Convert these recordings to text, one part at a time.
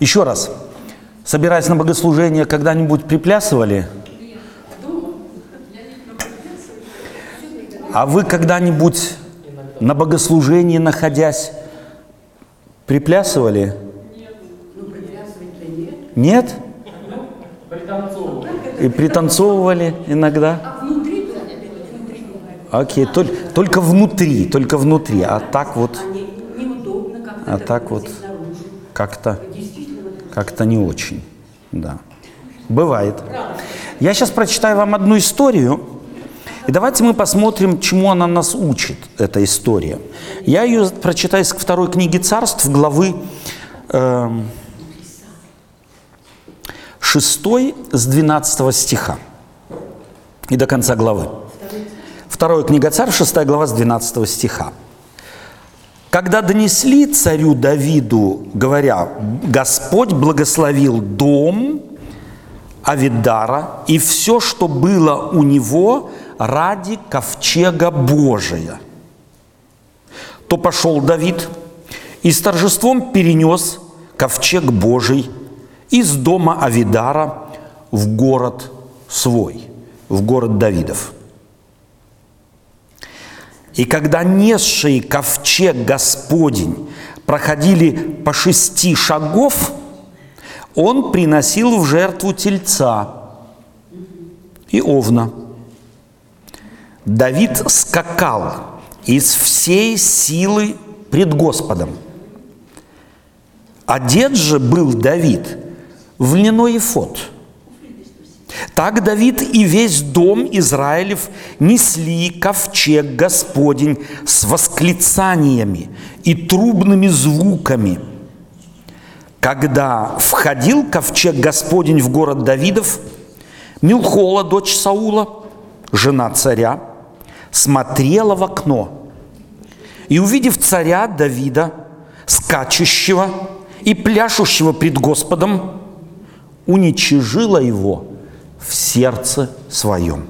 Еще раз. Собираясь на богослужение, когда-нибудь приплясывали? А вы когда-нибудь на богослужении, находясь, приплясывали? Нет? И пританцовывали иногда? Окей, только, только внутри, только внутри, а так вот, а так вот как-то, как-то не очень, да. Бывает. Я сейчас прочитаю вам одну историю, и давайте мы посмотрим, чему она нас учит, эта история. Я ее прочитаю из второй книги царств, главы э, 6 с 12 стиха и до конца главы. Вторая книга царь, 6 глава с 12 стиха. Когда донесли царю Давиду, говоря, Господь благословил дом Авидара и все, что было у него ради ковчега Божия, то пошел Давид и с торжеством перенес ковчег Божий из дома Авидара в город свой, в город Давидов – и когда несшие ковчег Господень проходили по шести шагов, он приносил в жертву тельца и овна. Давид скакал из всей силы пред Господом. Одет же был Давид в льняной эфод – так Давид и весь дом Израилев несли ковчег Господень с восклицаниями и трубными звуками. Когда входил ковчег Господень в город Давидов, Милхола, дочь Саула, жена царя, смотрела в окно и, увидев царя Давида, скачущего и пляшущего пред Господом, уничижила его – в сердце своем.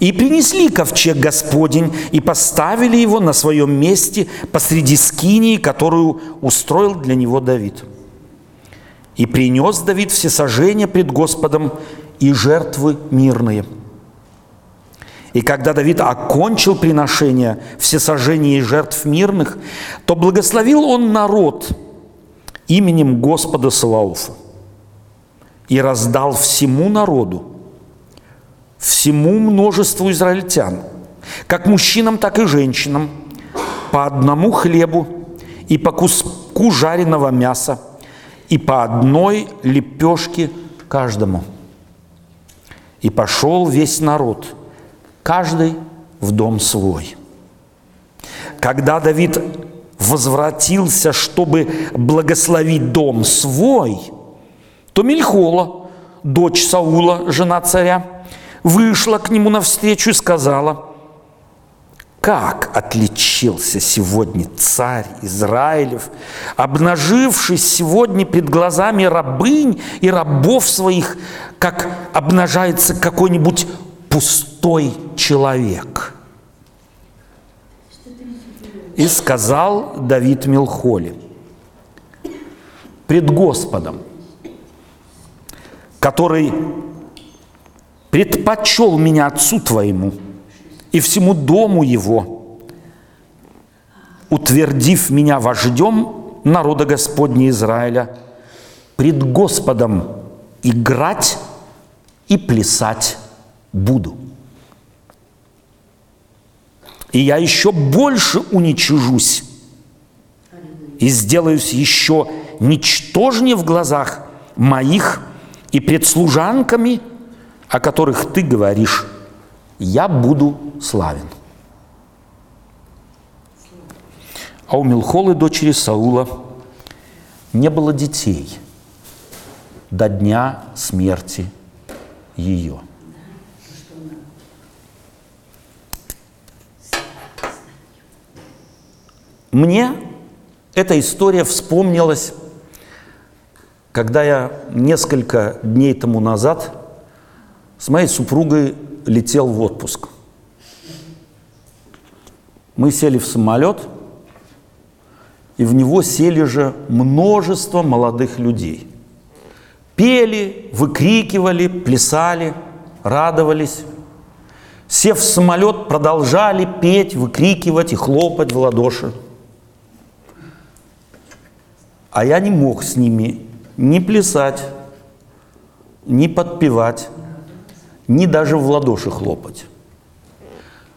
И принесли ковчег Господень и поставили его на своем месте посреди скинии, которую устроил для него Давид. И принес Давид всесожжение пред Господом и жертвы мирные. И когда Давид окончил приношение всесожжения и жертв мирных, то благословил он народ именем Господа Саваофа и раздал всему народу, всему множеству израильтян, как мужчинам, так и женщинам, по одному хлебу и по куску жареного мяса, и по одной лепешке каждому. И пошел весь народ, каждый в дом свой. Когда Давид возвратился, чтобы благословить дом свой – то Мельхола, дочь Саула, жена царя, вышла к нему навстречу и сказала, как отличился сегодня царь Израилев, обнажившись сегодня пред глазами рабынь и рабов своих, как обнажается какой-нибудь пустой человек. И сказал Давид Милхоле, пред Господом, который предпочел меня отцу твоему и всему дому его, утвердив меня вождем народа Господня Израиля, пред Господом играть и плясать буду. И я еще больше уничижусь и сделаюсь еще ничтожнее в глазах моих и пред служанками, о которых ты говоришь, я буду славен. А у Милхолы, дочери Саула, не было детей до дня смерти ее. Мне эта история вспомнилась когда я несколько дней тому назад с моей супругой летел в отпуск. Мы сели в самолет, и в него сели же множество молодых людей. Пели, выкрикивали, плясали, радовались. Сев в самолет, продолжали петь, выкрикивать и хлопать в ладоши. А я не мог с ними ни плясать, ни подпевать, ни даже в ладоши хлопать.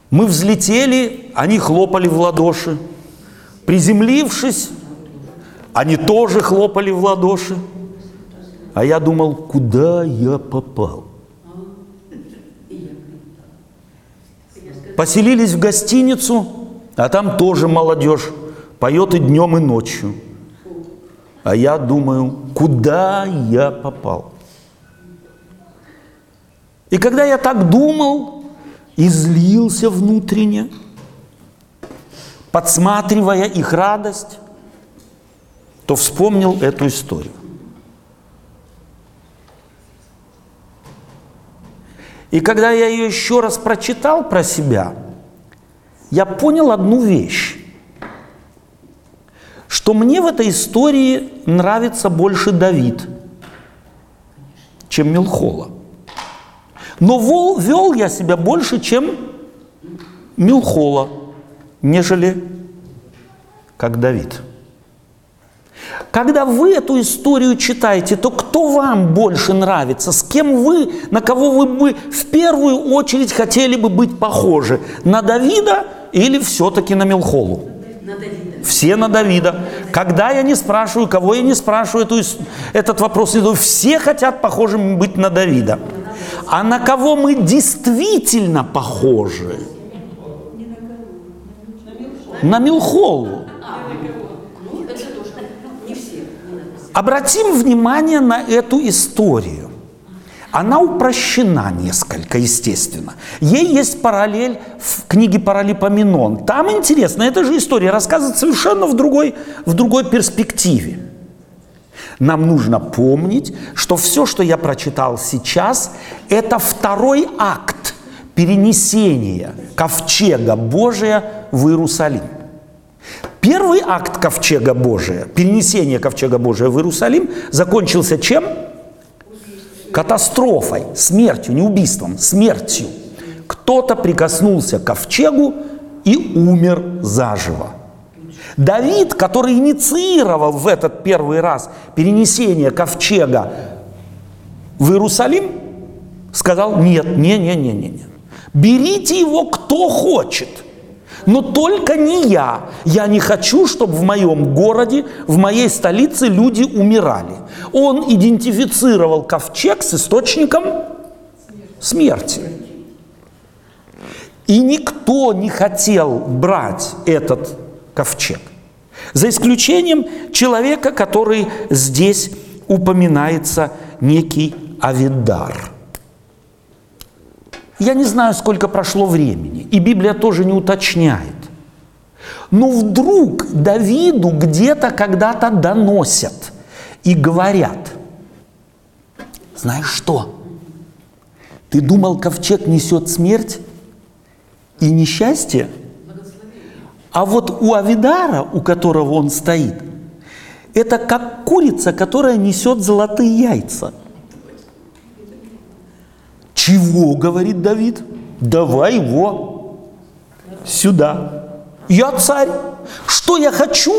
Мы взлетели, они хлопали в ладоши. Приземлившись, они тоже хлопали в ладоши. А я думал, куда я попал? Поселились в гостиницу, а там тоже молодежь поет и днем, и ночью. А я думаю, куда я попал? И когда я так думал и злился внутренне, подсматривая их радость, то вспомнил эту историю. И когда я ее еще раз прочитал про себя, я понял одну вещь, что мне в этой истории нравится больше Давид, чем Милхола. Но вел, вел я себя больше, чем Милхола, нежели как Давид. Когда вы эту историю читаете, то кто вам больше нравится? С кем вы, на кого вы бы в первую очередь хотели бы быть похожи? На Давида или все-таки на Милхолу? Все на Давида. Когда я не спрашиваю, кого я не спрашиваю эту, этот вопрос, все хотят похожим быть на Давида. А на кого мы действительно похожи? На Милхолу. Обратим внимание на эту историю. Она упрощена несколько, естественно. Ей есть параллель в книге Паралипоменон. Там интересно, эта же история рассказывает совершенно в другой, в другой перспективе. Нам нужно помнить, что все, что я прочитал сейчас, это второй акт перенесения ковчега Божия в Иерусалим. Первый акт ковчега Божия, перенесение ковчега Божия в Иерусалим, закончился чем? Катастрофой, смертью, не убийством, смертью. Кто-то прикоснулся к ковчегу и умер заживо. Давид, который инициировал в этот первый раз перенесение ковчега в Иерусалим, сказал, нет, не, не, не, не, не. Берите его кто хочет – но только не я. Я не хочу, чтобы в моем городе, в моей столице люди умирали. Он идентифицировал ковчег с источником смерти. И никто не хотел брать этот ковчег. За исключением человека, который здесь упоминается, некий Авидар – я не знаю, сколько прошло времени, и Библия тоже не уточняет. Но вдруг Давиду где-то когда-то доносят и говорят, знаешь что, ты думал, ковчег несет смерть и несчастье? А вот у Авидара, у которого он стоит, это как курица, которая несет золотые яйца – чего, говорит Давид? Давай его сюда. Я царь. Что я хочу,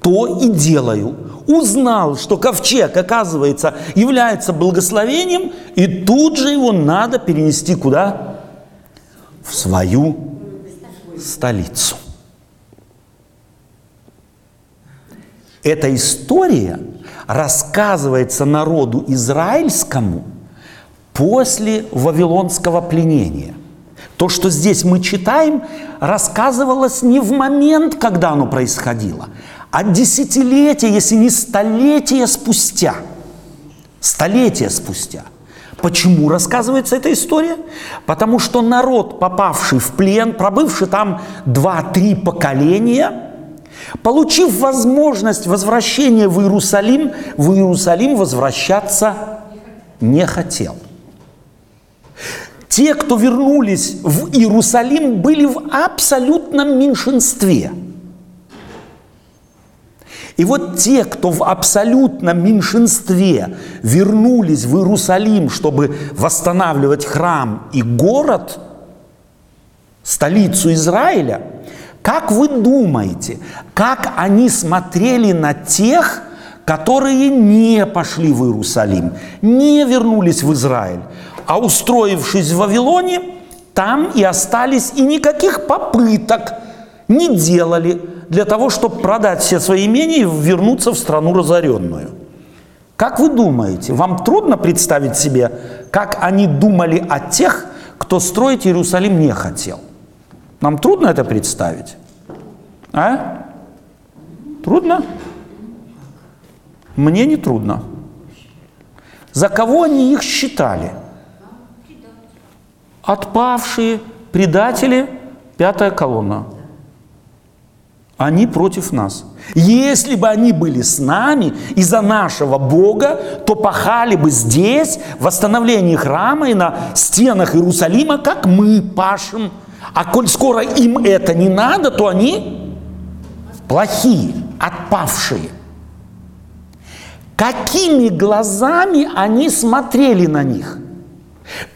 то и делаю. Узнал, что ковчег, оказывается, является благословением, и тут же его надо перенести куда? В свою столицу. Эта история рассказывается народу израильскому – после Вавилонского пленения. То, что здесь мы читаем, рассказывалось не в момент, когда оно происходило, а десятилетия, если не столетия спустя. Столетия спустя. Почему рассказывается эта история? Потому что народ, попавший в плен, пробывший там два-три поколения, получив возможность возвращения в Иерусалим, в Иерусалим возвращаться не хотел – те, кто вернулись в Иерусалим, были в абсолютном меньшинстве. И вот те, кто в абсолютном меньшинстве вернулись в Иерусалим, чтобы восстанавливать храм и город, столицу Израиля, как вы думаете, как они смотрели на тех, которые не пошли в Иерусалим, не вернулись в Израиль, а устроившись в Вавилоне, там и остались, и никаких попыток не делали для того, чтобы продать все свои имения и вернуться в страну разоренную. Как вы думаете, вам трудно представить себе, как они думали о тех, кто строить Иерусалим не хотел? Нам трудно это представить? А? Трудно? Мне не трудно. За кого они их считали? Отпавшие, предатели, пятая колонна. Они против нас. Если бы они были с нами из-за нашего Бога, то пахали бы здесь, в восстановлении храма и на стенах Иерусалима, как мы пашем. А коль скоро им это не надо, то они плохие, отпавшие. Какими глазами они смотрели на них?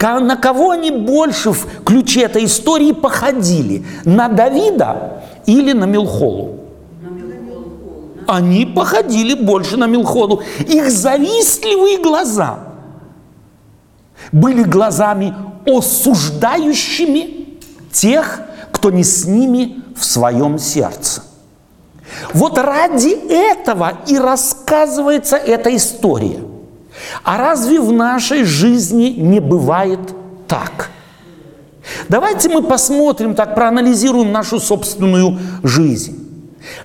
На кого они больше в ключе этой истории походили? На Давида или на Милхолу? Они походили больше на Милхолу. Их завистливые глаза были глазами осуждающими тех, кто не с ними в своем сердце. Вот ради этого и рассказывается эта история. А разве в нашей жизни не бывает так? Давайте мы посмотрим, так проанализируем нашу собственную жизнь.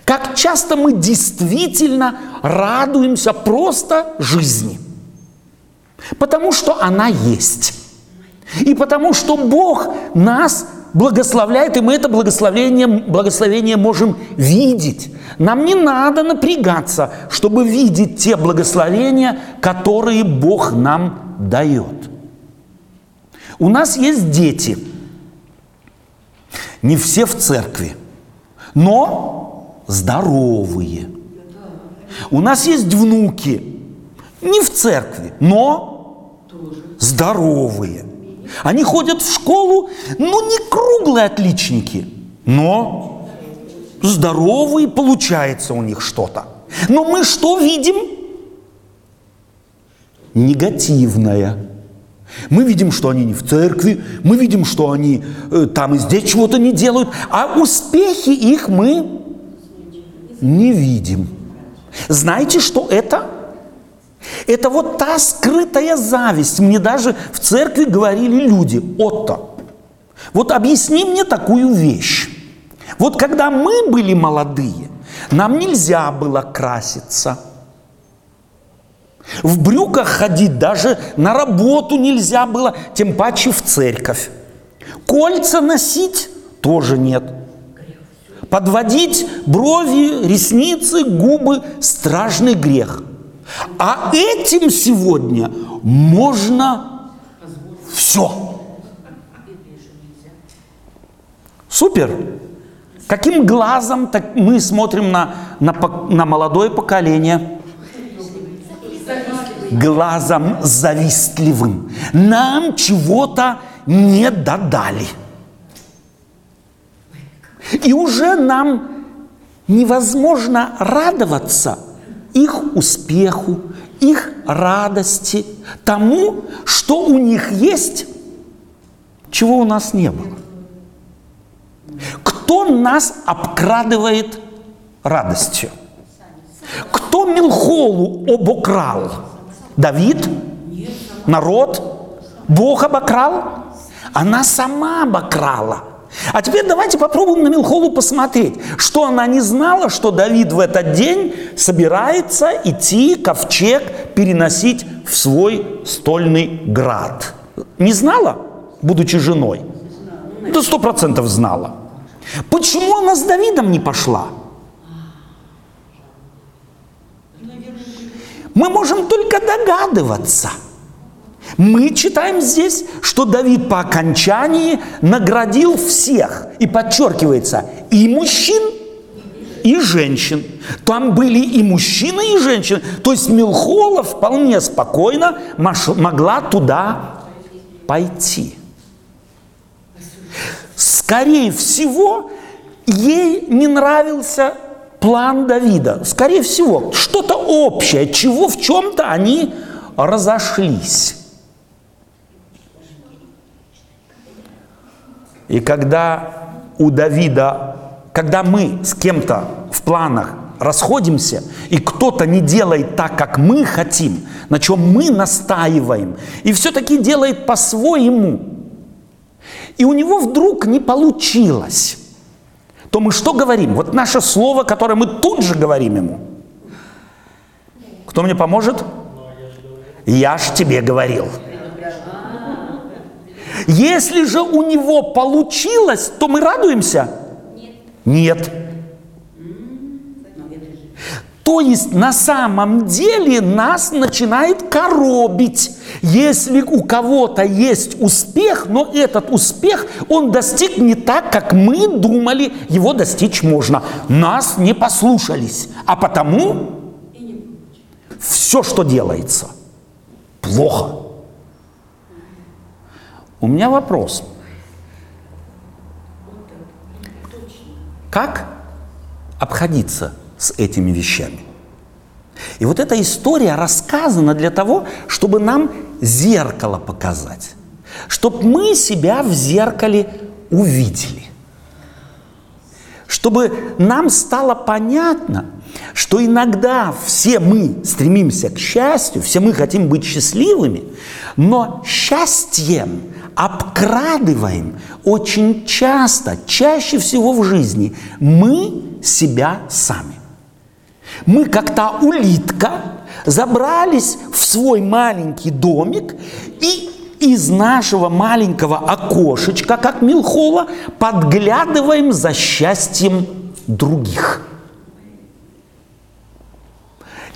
Как часто мы действительно радуемся просто жизни. Потому что она есть. И потому что Бог нас благословляет, и мы это благословение, благословение можем видеть. Нам не надо напрягаться, чтобы видеть те благословения, которые Бог нам дает. У нас есть дети. Не все в церкви, но здоровые. У нас есть внуки. Не в церкви, но здоровые. Они ходят в школу, ну, не круглые отличники, но здоровые, получается у них что-то. Но мы что видим? Негативное. Мы видим, что они не в церкви, мы видим, что они э, там и здесь чего-то не делают, а успехи их мы не видим. Знаете, что это? Это вот та скрытая зависть. Мне даже в церкви говорили люди, Отто, вот объясни мне такую вещь. Вот когда мы были молодые, нам нельзя было краситься. В брюках ходить даже на работу нельзя было, тем паче в церковь. Кольца носить тоже нет. Подводить брови, ресницы, губы – страшный грех – а этим сегодня можно все. Супер. Каким глазом так мы смотрим на, на, на молодое поколение? Глазом завистливым. Нам чего-то не додали. И уже нам невозможно радоваться – их успеху, их радости, тому, что у них есть, чего у нас не было. Кто нас обкрадывает радостью? Кто Милхолу обокрал? Давид? Народ? Бог обокрал? Она сама обокрала – а теперь давайте попробуем на Милхолу посмотреть, что она не знала, что Давид в этот день собирается идти ковчег переносить в свой стольный град. Не знала, будучи женой? Да сто процентов знала. Почему она с Давидом не пошла? Мы можем только догадываться – мы читаем здесь, что Давид по окончании наградил всех, и подчеркивается, и мужчин, и женщин. Там были и мужчины, и женщины. То есть Милхола вполне спокойно могла туда пойти. Скорее всего, ей не нравился план Давида. Скорее всего, что-то общее, чего в чем-то они разошлись. И когда у Давида, когда мы с кем-то в планах расходимся, и кто-то не делает так, как мы хотим, на чем мы настаиваем, и все-таки делает по-своему, и у него вдруг не получилось, то мы что говорим? Вот наше слово, которое мы тут же говорим ему. Кто мне поможет? Я ж тебе говорил. Если же у него получилось, то мы радуемся? Нет. Нет. То есть на самом деле нас начинает коробить. Если у кого-то есть успех, но этот успех он достиг не так, как мы думали, его достичь можно. Нас не послушались. А потому все, что делается, плохо. У меня вопрос. Как обходиться с этими вещами? И вот эта история рассказана для того, чтобы нам зеркало показать, чтобы мы себя в зеркале увидели, чтобы нам стало понятно, что иногда все мы стремимся к счастью, все мы хотим быть счастливыми, но счастьем обкрадываем очень часто, чаще всего в жизни, мы себя сами. Мы как та улитка забрались в свой маленький домик и из нашего маленького окошечка, как Милхола, подглядываем за счастьем других.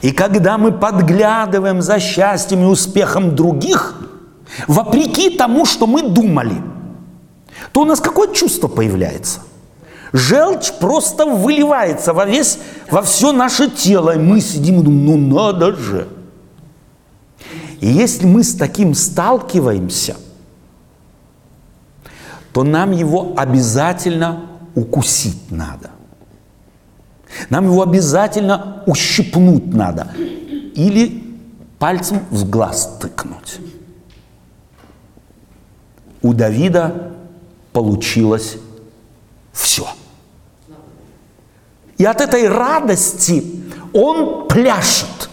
И когда мы подглядываем за счастьем и успехом других, вопреки тому, что мы думали, то у нас какое чувство появляется? Желчь просто выливается во, весь, во все наше тело, и мы сидим и думаем, ну надо же. И если мы с таким сталкиваемся, то нам его обязательно укусить надо. Нам его обязательно ущипнуть надо. Или пальцем в глаз тыкнуть. У Давида получилось все. И от этой радости он пляшет.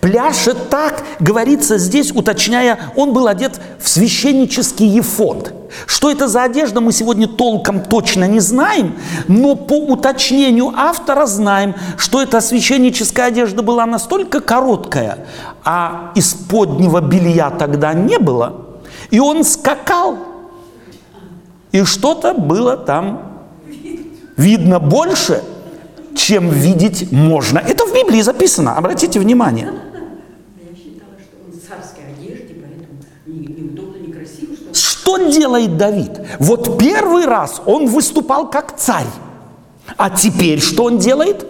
Пляшет так, говорится здесь, уточняя, он был одет в священнический ефод. Что это за одежда, мы сегодня толком точно не знаем, но по уточнению автора знаем, что эта священническая одежда была настолько короткая, а исподнего белья тогда не было, и он скакал, и что-то было там видно больше, чем видеть можно. Это в Библии записано, обратите внимание. Что делает Давид? Вот первый раз он выступал как царь. А теперь что он делает?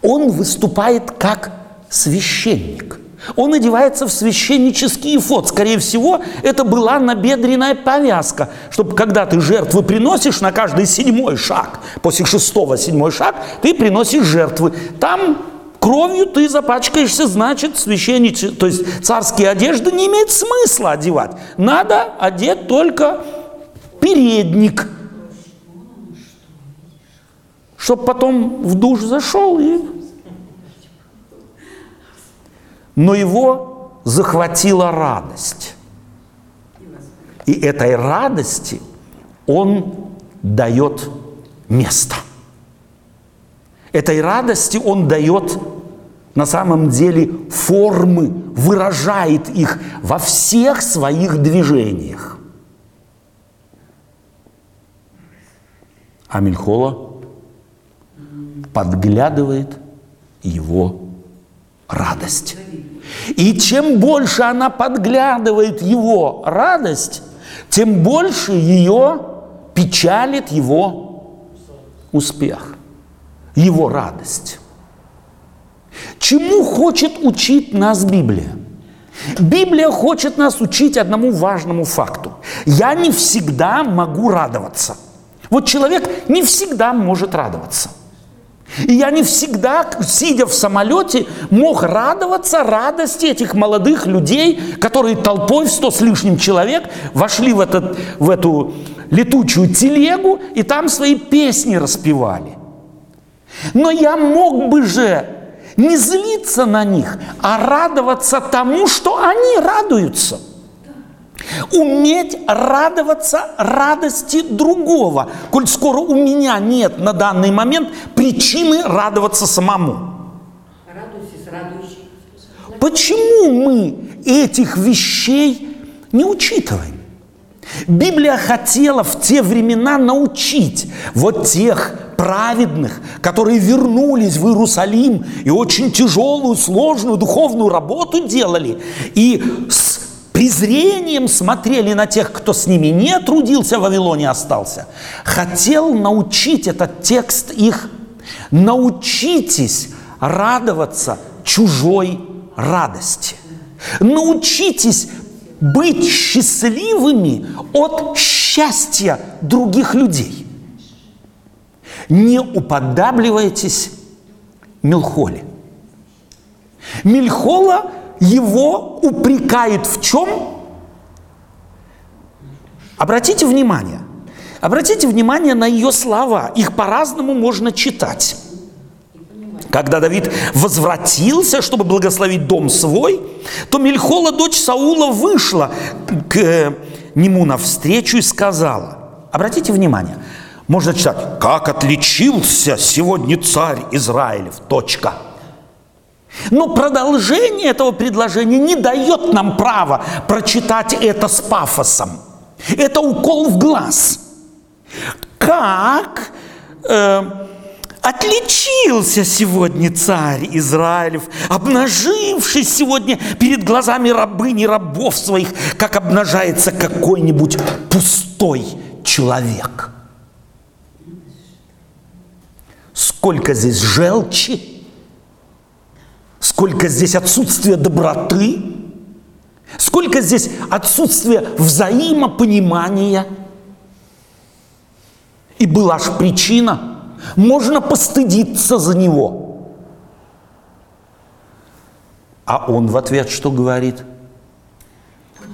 Он выступает как священник. Он одевается в священнический фот. Скорее всего, это была набедренная повязка, чтобы когда ты жертвы приносишь на каждый седьмой шаг, после шестого седьмой шаг, ты приносишь жертвы. Там кровью ты запачкаешься, значит, священниче, то есть царские одежды не имеет смысла одевать. Надо одеть только передник, чтобы потом в душ зашел и но его захватила радость. И этой радости он дает место. Этой радости он дает на самом деле формы, выражает их во всех своих движениях. А Мельхола подглядывает его радость. И чем больше она подглядывает его радость, тем больше ее печалит его успех. его радость. Чему хочет учить нас Библия? Библия хочет нас учить одному важному факту. Я не всегда могу радоваться. Вот человек не всегда может радоваться. И я не всегда, сидя в самолете, мог радоваться радости этих молодых людей, которые толпой в сто с лишним человек вошли в, этот, в эту летучую телегу и там свои песни распевали. Но я мог бы же не злиться на них, а радоваться тому, что они радуются. Уметь радоваться радости другого, коль скоро у меня нет на данный момент причины радоваться самому. Почему мы этих вещей не учитываем? Библия хотела в те времена научить вот тех праведных, которые вернулись в Иерусалим и очень тяжелую, сложную духовную работу делали, и с презрением смотрели на тех, кто с ними не трудился в Вавилоне остался, хотел научить этот текст их, научитесь радоваться чужой радости. Научитесь быть счастливыми от счастья других людей. Не уподабливайтесь Милхоле. Мильхола его упрекает в чем? Обратите внимание. Обратите внимание на ее слова. Их по-разному можно читать. Когда Давид возвратился, чтобы благословить дом свой, то Мельхола, дочь Саула, вышла к э, нему навстречу и сказала, обратите внимание, можно читать, как отличился сегодня царь Израилев, точка. Но продолжение этого предложения не дает нам права прочитать это с пафосом. Это укол в глаз. Как э, Отличился сегодня царь Израилев, обнажившись сегодня перед глазами рабыни рабов своих, как обнажается какой-нибудь пустой человек. Сколько здесь желчи, сколько здесь отсутствия доброты, сколько здесь отсутствия взаимопонимания. И была ж причина – можно постыдиться за него. А он в ответ что говорит?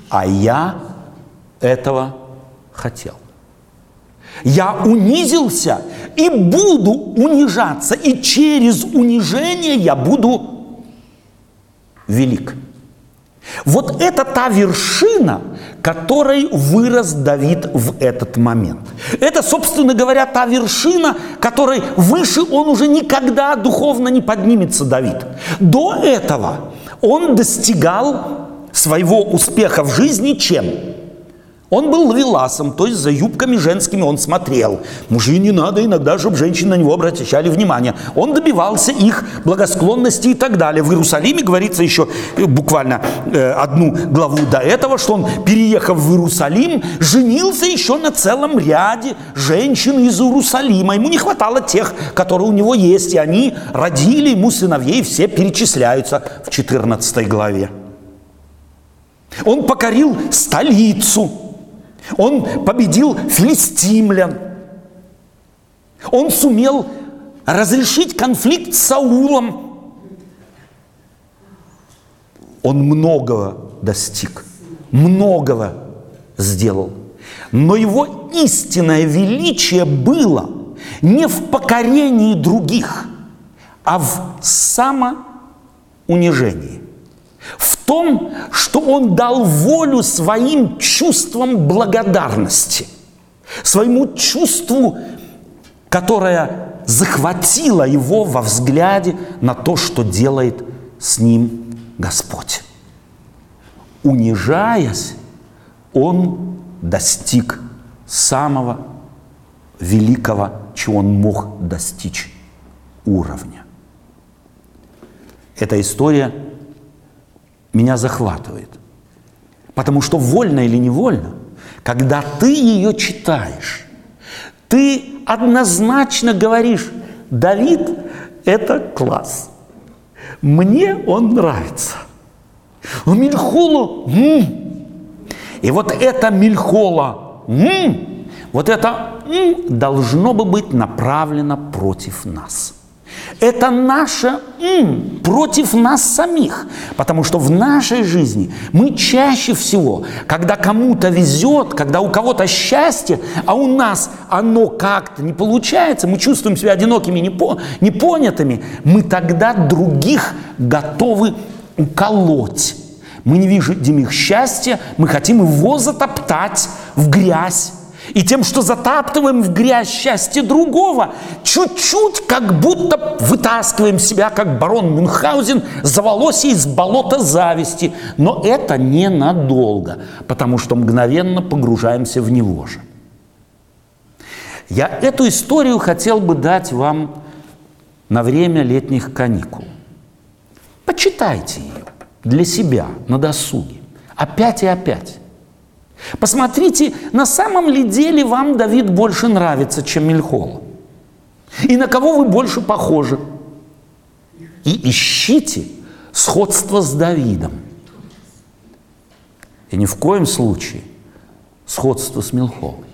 А я этого хотел. Я унизился и буду унижаться, и через унижение я буду велик. Вот это та вершина, которой вырос Давид в этот момент. Это, собственно говоря, та вершина, которой выше он уже никогда духовно не поднимется, Давид. До этого он достигал своего успеха в жизни чем? Он был лавеласом, то есть за юбками женскими он смотрел. Мужчине надо иногда, чтобы женщины на него обращали внимание. Он добивался их благосклонности и так далее. В Иерусалиме говорится еще э, буквально э, одну главу до этого, что он, переехав в Иерусалим, женился еще на целом ряде женщин из Иерусалима. Ему не хватало тех, которые у него есть, и они родили ему сыновей, все перечисляются в 14 главе. Он покорил столицу – он победил филистимлян. Он сумел разрешить конфликт с Саулом. Он многого достиг, многого сделал. Но его истинное величие было не в покорении других, а в самоунижении в том, что он дал волю своим чувствам благодарности, своему чувству, которое захватило его во взгляде на то, что делает с ним Господь. Унижаясь, он достиг самого великого, чего он мог достичь уровня. Эта история меня захватывает. Потому что вольно или невольно, когда ты ее читаешь, ты однозначно говоришь, Давид – это класс. Мне он нравится. У Мильхола м-м. И вот это Мильхола м-м, вот это должно бы быть направлено против нас – это наше ум против нас самих. Потому что в нашей жизни мы чаще всего, когда кому-то везет, когда у кого-то счастье, а у нас оно как-то не получается, мы чувствуем себя одинокими, непонятыми, мы тогда других готовы уколоть. Мы не видим их счастья, мы хотим его затоптать в грязь. И тем, что затаптываем в грязь счастье другого, чуть-чуть как будто вытаскиваем себя, как барон Мюнхгаузен, за волосы из болота зависти. Но это ненадолго, потому что мгновенно погружаемся в него же. Я эту историю хотел бы дать вам на время летних каникул. Почитайте ее для себя на досуге. Опять и опять. Посмотрите, на самом ли деле вам Давид больше нравится, чем Мельхол? И на кого вы больше похожи? И ищите сходство с Давидом. И ни в коем случае сходство с Милхолой.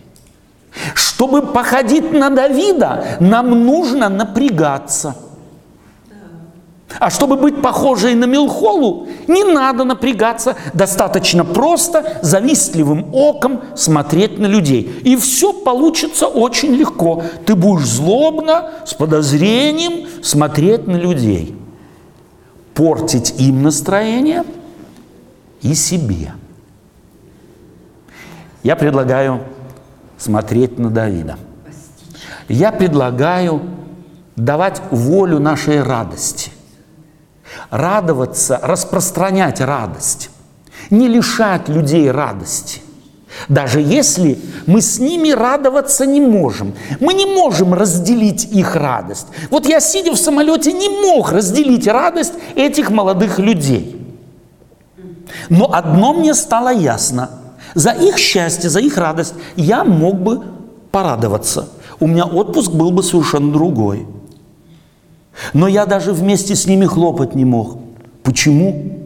Чтобы походить на Давида, нам нужно напрягаться – а чтобы быть похожей на Милхолу, не надо напрягаться, достаточно просто завистливым оком смотреть на людей. И все получится очень легко. Ты будешь злобно, с подозрением смотреть на людей. Портить им настроение и себе. Я предлагаю смотреть на Давида. Я предлагаю давать волю нашей радости радоваться, распространять радость, не лишать людей радости. Даже если мы с ними радоваться не можем. Мы не можем разделить их радость. Вот я, сидя в самолете, не мог разделить радость этих молодых людей. Но одно мне стало ясно. За их счастье, за их радость я мог бы порадоваться. У меня отпуск был бы совершенно другой. Но я даже вместе с ними хлопать не мог. Почему?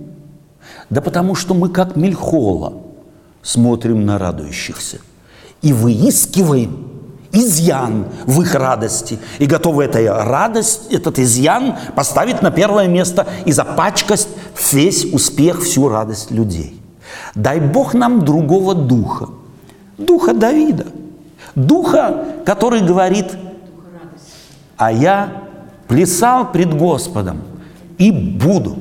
Да потому что мы как мельхола смотрим на радующихся и выискиваем изъян в их радости и готовы этой радость, этот изъян поставить на первое место и запачкать весь успех, всю радость людей. Дай Бог нам другого духа, духа Давида, духа, который говорит, а я плясал пред Господом и буду.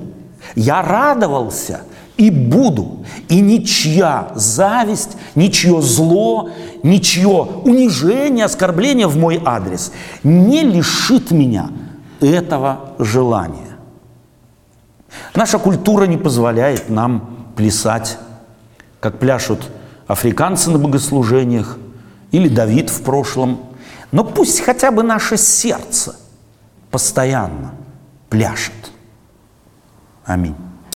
Я радовался и буду. И ничья зависть, ничье зло, ничье унижение, оскорбление в мой адрес не лишит меня этого желания. Наша культура не позволяет нам плясать, как пляшут африканцы на богослужениях или Давид в прошлом. Но пусть хотя бы наше сердце – постоянно пляшет. Аминь.